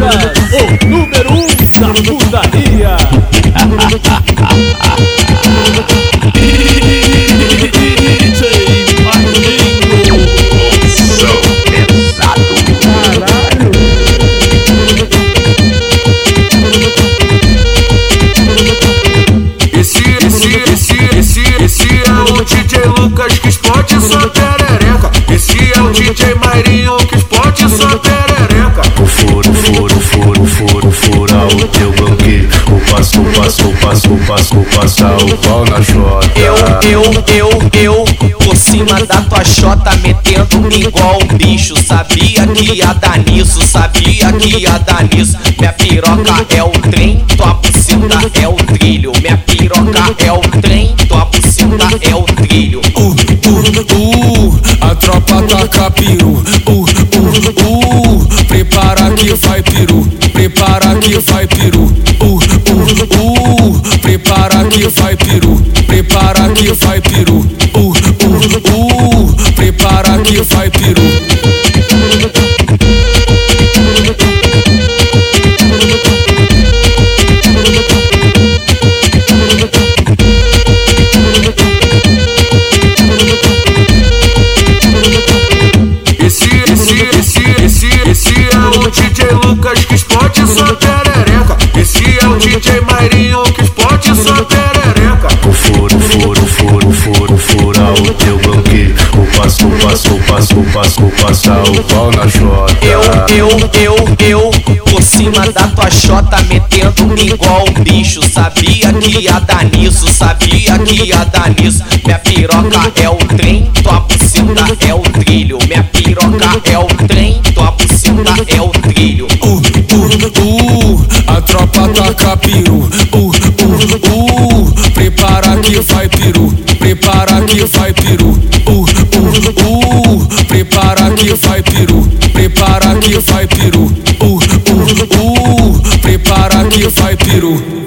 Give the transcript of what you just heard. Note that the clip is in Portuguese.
O número um da putaria. Passo, passo, passo, passar o pau na chota. Eu, eu, eu, eu, por cima da tua chota, metendo igual um bicho. Sabia que ia dar nisso, sabia que ia dar nisso. Minha piroca é o trem, tua buceta é o trilho. Minha piroca é o trem, tua buceta é o trilho. Uh, uh, uh, a tropa taca peru. Uh, uh, uh, prepara que vai peru. Prepara que vai peru. Uh, prepara que vai peru. Prepara que vai peru. Uh, uh, uh, prepara que vai peru. Esse, esse, esse, esse, esse é o DJ Lucas que explode sua perereca. É o DJ Mairinho que explode sua perereca. O furo, furo, furo, furo, fura o teu banquinho. O passo, passo, passo, passo, passar o pau na chota. Eu, eu, eu, eu, por cima da tua chota, metendo igual um bicho. Sabia que ia dar nisso, sabia que ia dar nisso. Minha piroca é o trem, tua buceta é o trilho. Minha piroca é o trem, taca peru. Uh, uh, uh, prepara que vai peru. Prepara que vai peru. Uh, uh, uh, prepara que vai peru. Prepara que vai peru. Uh, uh, uh, prepara que vai peru.